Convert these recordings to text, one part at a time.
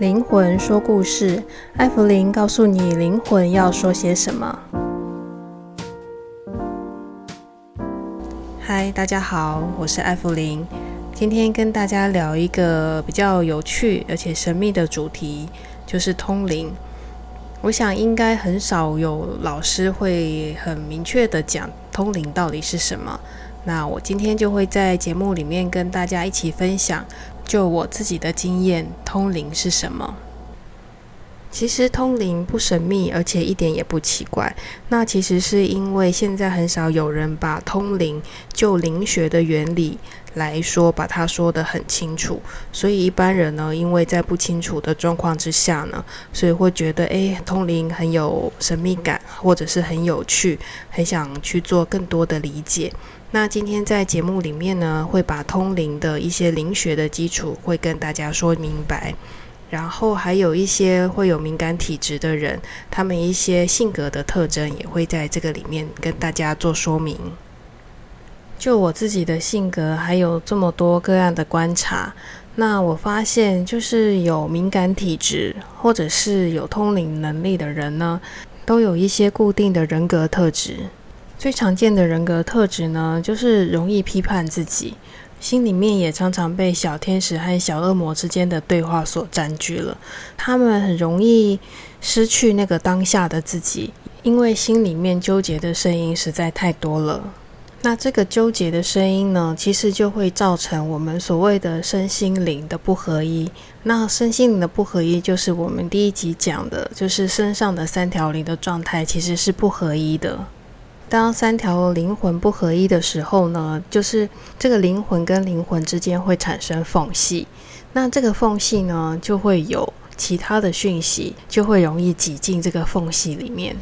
灵魂说故事，艾芙琳告诉你灵魂要说些什么。嗨，大家好，我是艾芙琳，今天跟大家聊一个比较有趣而且神秘的主题，就是通灵。我想应该很少有老师会很明确的讲通灵到底是什么。那我今天就会在节目里面跟大家一起分享，就我自己的经验，通灵是什么？其实通灵不神秘，而且一点也不奇怪。那其实是因为现在很少有人把通灵就灵学的原理来说，把它说得很清楚。所以一般人呢，因为在不清楚的状况之下呢，所以会觉得，诶，通灵很有神秘感，或者是很有趣，很想去做更多的理解。那今天在节目里面呢，会把通灵的一些灵学的基础会跟大家说明白，然后还有一些会有敏感体质的人，他们一些性格的特征也会在这个里面跟大家做说明。就我自己的性格，还有这么多个案的观察，那我发现就是有敏感体质或者是有通灵能力的人呢，都有一些固定的人格特质。最常见的人格特质呢，就是容易批判自己，心里面也常常被小天使和小恶魔之间的对话所占据了。他们很容易失去那个当下的自己，因为心里面纠结的声音实在太多了。那这个纠结的声音呢，其实就会造成我们所谓的身心灵的不合一。那身心灵的不合一，就是我们第一集讲的，就是身上的三条灵的状态其实是不合一的。当三条灵魂不合一的时候呢，就是这个灵魂跟灵魂之间会产生缝隙，那这个缝隙呢，就会有其他的讯息，就会容易挤进这个缝隙里面。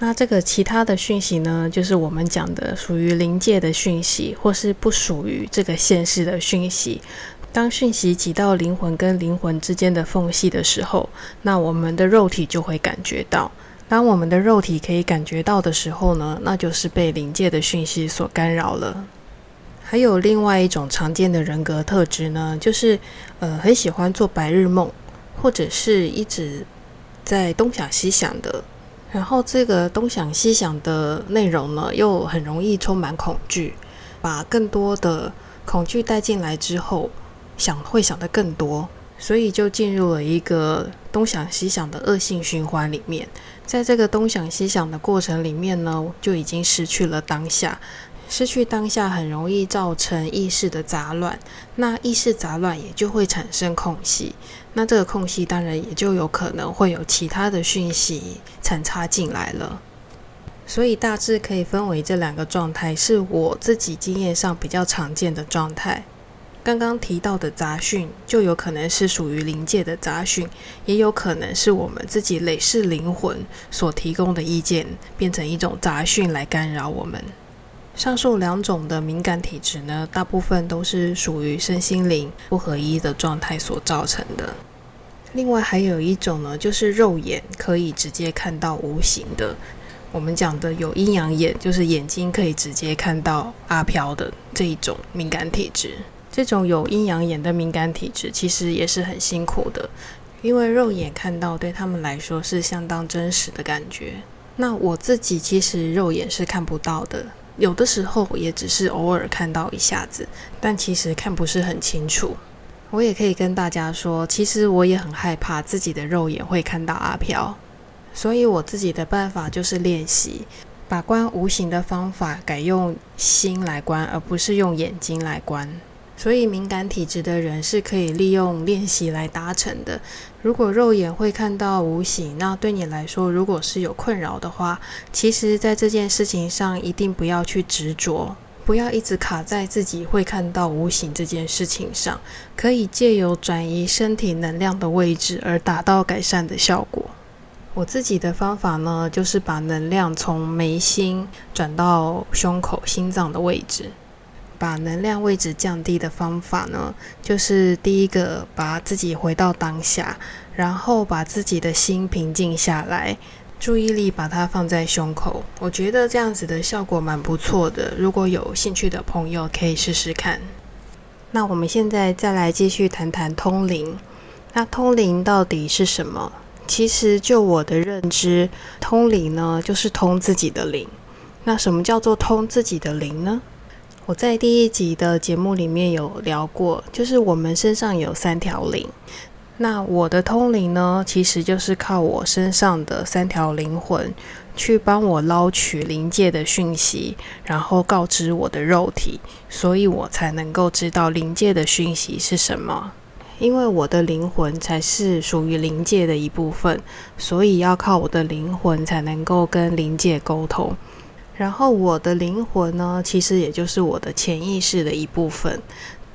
那这个其他的讯息呢，就是我们讲的属于灵界的讯息，或是不属于这个现世的讯息。当讯息挤到灵魂跟灵魂之间的缝隙的时候，那我们的肉体就会感觉到。当我们的肉体可以感觉到的时候呢，那就是被灵界的讯息所干扰了。还有另外一种常见的人格特质呢，就是呃很喜欢做白日梦，或者是一直在东想西想的。然后这个东想西想的内容呢，又很容易充满恐惧，把更多的恐惧带进来之后，想会想得更多。所以就进入了一个东想西想的恶性循环里面，在这个东想西想的过程里面呢，就已经失去了当下，失去当下很容易造成意识的杂乱，那意识杂乱也就会产生空隙，那这个空隙当然也就有可能会有其他的讯息掺插进来了，所以大致可以分为这两个状态，是我自己经验上比较常见的状态。刚刚提到的杂讯，就有可能是属于灵界的杂讯，也有可能是我们自己累世灵魂所提供的意见，变成一种杂讯来干扰我们。上述两种的敏感体质呢，大部分都是属于身心灵不合一的状态所造成的。另外还有一种呢，就是肉眼可以直接看到无形的，我们讲的有阴阳眼，就是眼睛可以直接看到阿飘的这一种敏感体质。这种有阴阳眼的敏感体质，其实也是很辛苦的，因为肉眼看到对他们来说是相当真实的感觉。那我自己其实肉眼是看不到的，有的时候也只是偶尔看到一下子，但其实看不是很清楚。我也可以跟大家说，其实我也很害怕自己的肉眼会看到阿飘，所以我自己的办法就是练习把观无形的方法改用心来观，而不是用眼睛来观。所以敏感体质的人是可以利用练习来达成的。如果肉眼会看到无形，那对你来说，如果是有困扰的话，其实在这件事情上一定不要去执着，不要一直卡在自己会看到无形这件事情上，可以借由转移身体能量的位置而达到改善的效果。我自己的方法呢，就是把能量从眉心转到胸口、心脏的位置。把能量位置降低的方法呢，就是第一个把自己回到当下，然后把自己的心平静下来，注意力把它放在胸口。我觉得这样子的效果蛮不错的，如果有兴趣的朋友可以试试看。那我们现在再来继续谈谈通灵。那通灵到底是什么？其实就我的认知，通灵呢就是通自己的灵。那什么叫做通自己的灵呢？我在第一集的节目里面有聊过，就是我们身上有三条灵。那我的通灵呢，其实就是靠我身上的三条灵魂去帮我捞取灵界的讯息，然后告知我的肉体，所以我才能够知道灵界的讯息是什么。因为我的灵魂才是属于灵界的一部分，所以要靠我的灵魂才能够跟灵界沟通。然后我的灵魂呢，其实也就是我的潜意识的一部分，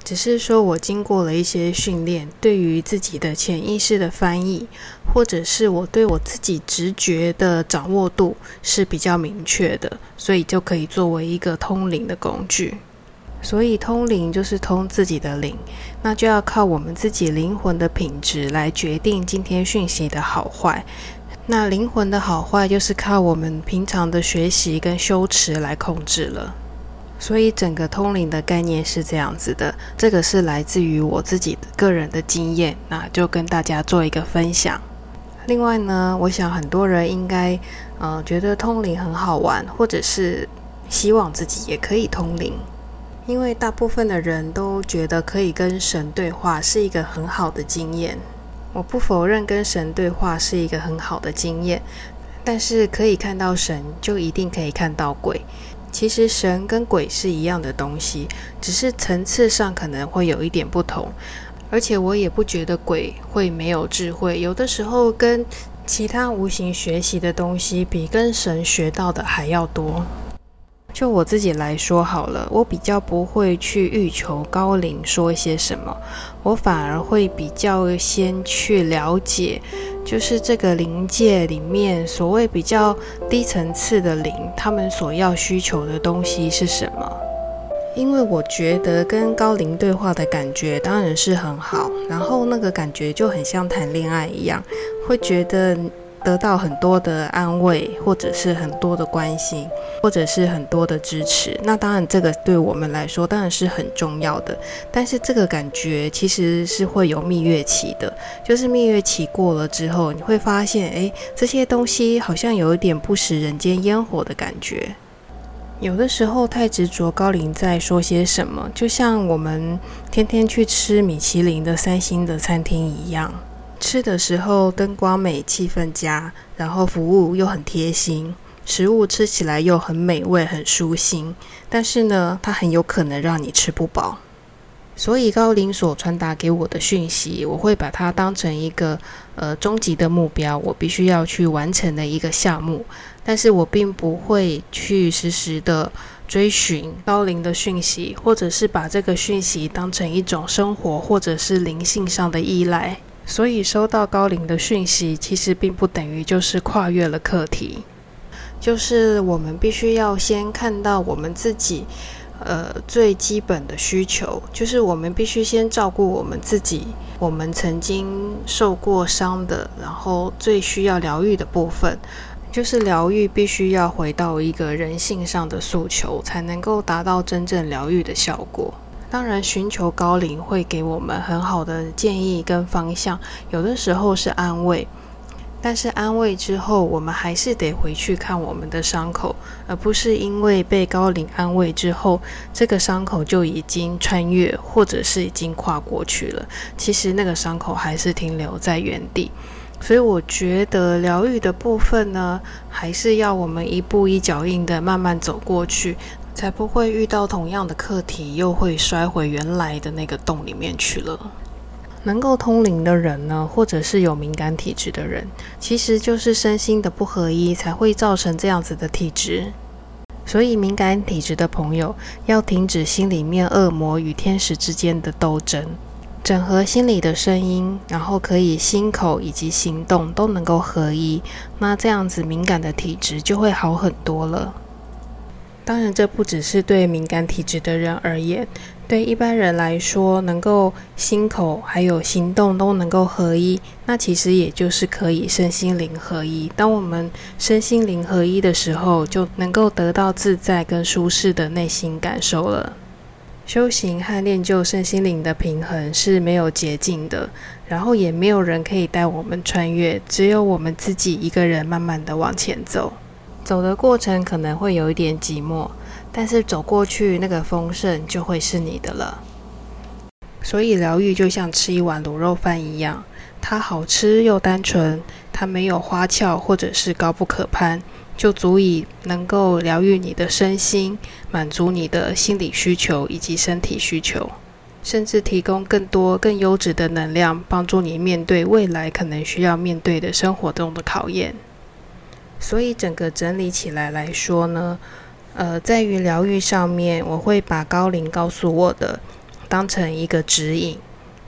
只是说我经过了一些训练，对于自己的潜意识的翻译，或者是我对我自己直觉的掌握度是比较明确的，所以就可以作为一个通灵的工具。所以通灵就是通自己的灵，那就要靠我们自己灵魂的品质来决定今天讯息的好坏。那灵魂的好坏，就是靠我们平常的学习跟修持来控制了。所以整个通灵的概念是这样子的，这个是来自于我自己个人的经验，那就跟大家做一个分享。另外呢，我想很多人应该呃觉得通灵很好玩，或者是希望自己也可以通灵，因为大部分的人都觉得可以跟神对话是一个很好的经验。我不否认跟神对话是一个很好的经验，但是可以看到神，就一定可以看到鬼。其实神跟鬼是一样的东西，只是层次上可能会有一点不同。而且我也不觉得鬼会没有智慧，有的时候跟其他无形学习的东西比跟神学到的还要多。就我自己来说好了，我比较不会去欲求高龄说一些什么，我反而会比较先去了解，就是这个灵界里面所谓比较低层次的灵，他们所要需求的东西是什么？因为我觉得跟高龄对话的感觉当然是很好，然后那个感觉就很像谈恋爱一样，会觉得。得到很多的安慰，或者是很多的关心，或者是很多的支持。那当然，这个对我们来说当然是很重要的。但是这个感觉其实是会有蜜月期的，就是蜜月期过了之后，你会发现，诶，这些东西好像有一点不食人间烟火的感觉。有的时候太执着高龄在说些什么，就像我们天天去吃米其林的三星的餐厅一样。吃的时候灯光美，气氛佳，然后服务又很贴心，食物吃起来又很美味，很舒心。但是呢，它很有可能让你吃不饱。所以高龄所传达给我的讯息，我会把它当成一个呃终极的目标，我必须要去完成的一个项目。但是我并不会去实时的追寻高龄的讯息，或者是把这个讯息当成一种生活或者是灵性上的依赖。所以收到高龄的讯息，其实并不等于就是跨越了课题，就是我们必须要先看到我们自己，呃，最基本的需求，就是我们必须先照顾我们自己，我们曾经受过伤的，然后最需要疗愈的部分，就是疗愈必须要回到一个人性上的诉求，才能够达到真正疗愈的效果。当然，寻求高龄会给我们很好的建议跟方向，有的时候是安慰，但是安慰之后，我们还是得回去看我们的伤口，而不是因为被高龄安慰之后，这个伤口就已经穿越或者是已经跨过去了。其实那个伤口还是停留在原地，所以我觉得疗愈的部分呢，还是要我们一步一脚印的慢慢走过去。才不会遇到同样的课题，又会摔回原来的那个洞里面去了。能够通灵的人呢，或者是有敏感体质的人，其实就是身心的不合一，才会造成这样子的体质。所以，敏感体质的朋友要停止心里面恶魔与天使之间的斗争，整合心里的声音，然后可以心口以及行动都能够合一。那这样子敏感的体质就会好很多了。当然，这不只是对敏感体质的人而言，对一般人来说，能够心口还有行动都能够合一，那其实也就是可以身心灵合一。当我们身心灵合一的时候，就能够得到自在跟舒适的内心感受了。修行和练就身心灵的平衡是没有捷径的，然后也没有人可以带我们穿越，只有我们自己一个人慢慢的往前走。走的过程可能会有一点寂寞，但是走过去那个丰盛就会是你的了。所以疗愈就像吃一碗卤肉饭一样，它好吃又单纯，它没有花俏或者是高不可攀。就足以能够疗愈你的身心，满足你的心理需求以及身体需求，甚至提供更多更优质的能量，帮助你面对未来可能需要面对的生活中的考验。所以整个整理起来来说呢，呃，在于疗愈上面，我会把高龄告诉我的当成一个指引。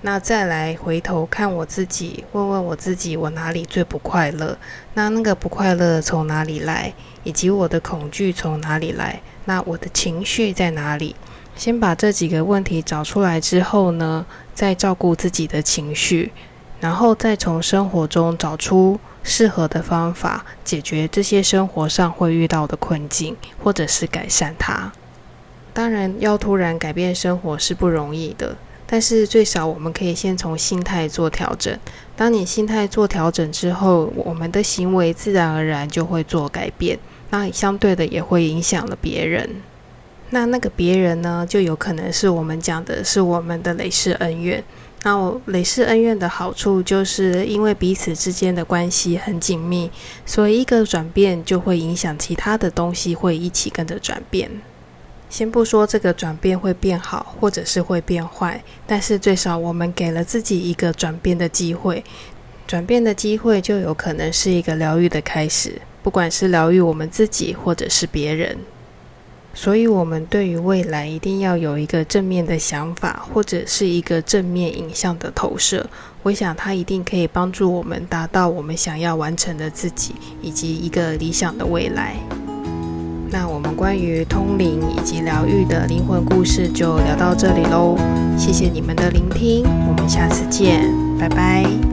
那再来回头看我自己，问问我自己，我哪里最不快乐？那那个不快乐从哪里来？以及我的恐惧从哪里来？那我的情绪在哪里？先把这几个问题找出来之后呢，再照顾自己的情绪，然后再从生活中找出适合的方法，解决这些生活上会遇到的困境，或者是改善它。当然，要突然改变生活是不容易的。但是最少我们可以先从心态做调整。当你心态做调整之后，我们的行为自然而然就会做改变。那相对的也会影响了别人。那那个别人呢，就有可能是我们讲的是我们的累世恩怨。那累世恩怨的好处，就是因为彼此之间的关系很紧密，所以一个转变就会影响其他的东西，会一起跟着转变。先不说这个转变会变好，或者是会变坏，但是最少我们给了自己一个转变的机会。转变的机会就有可能是一个疗愈的开始，不管是疗愈我们自己，或者是别人。所以，我们对于未来一定要有一个正面的想法，或者是一个正面影像的投射。我想，它一定可以帮助我们达到我们想要完成的自己，以及一个理想的未来。那我们关于通灵以及疗愈的灵魂故事就聊到这里喽，谢谢你们的聆听，我们下次见，拜拜。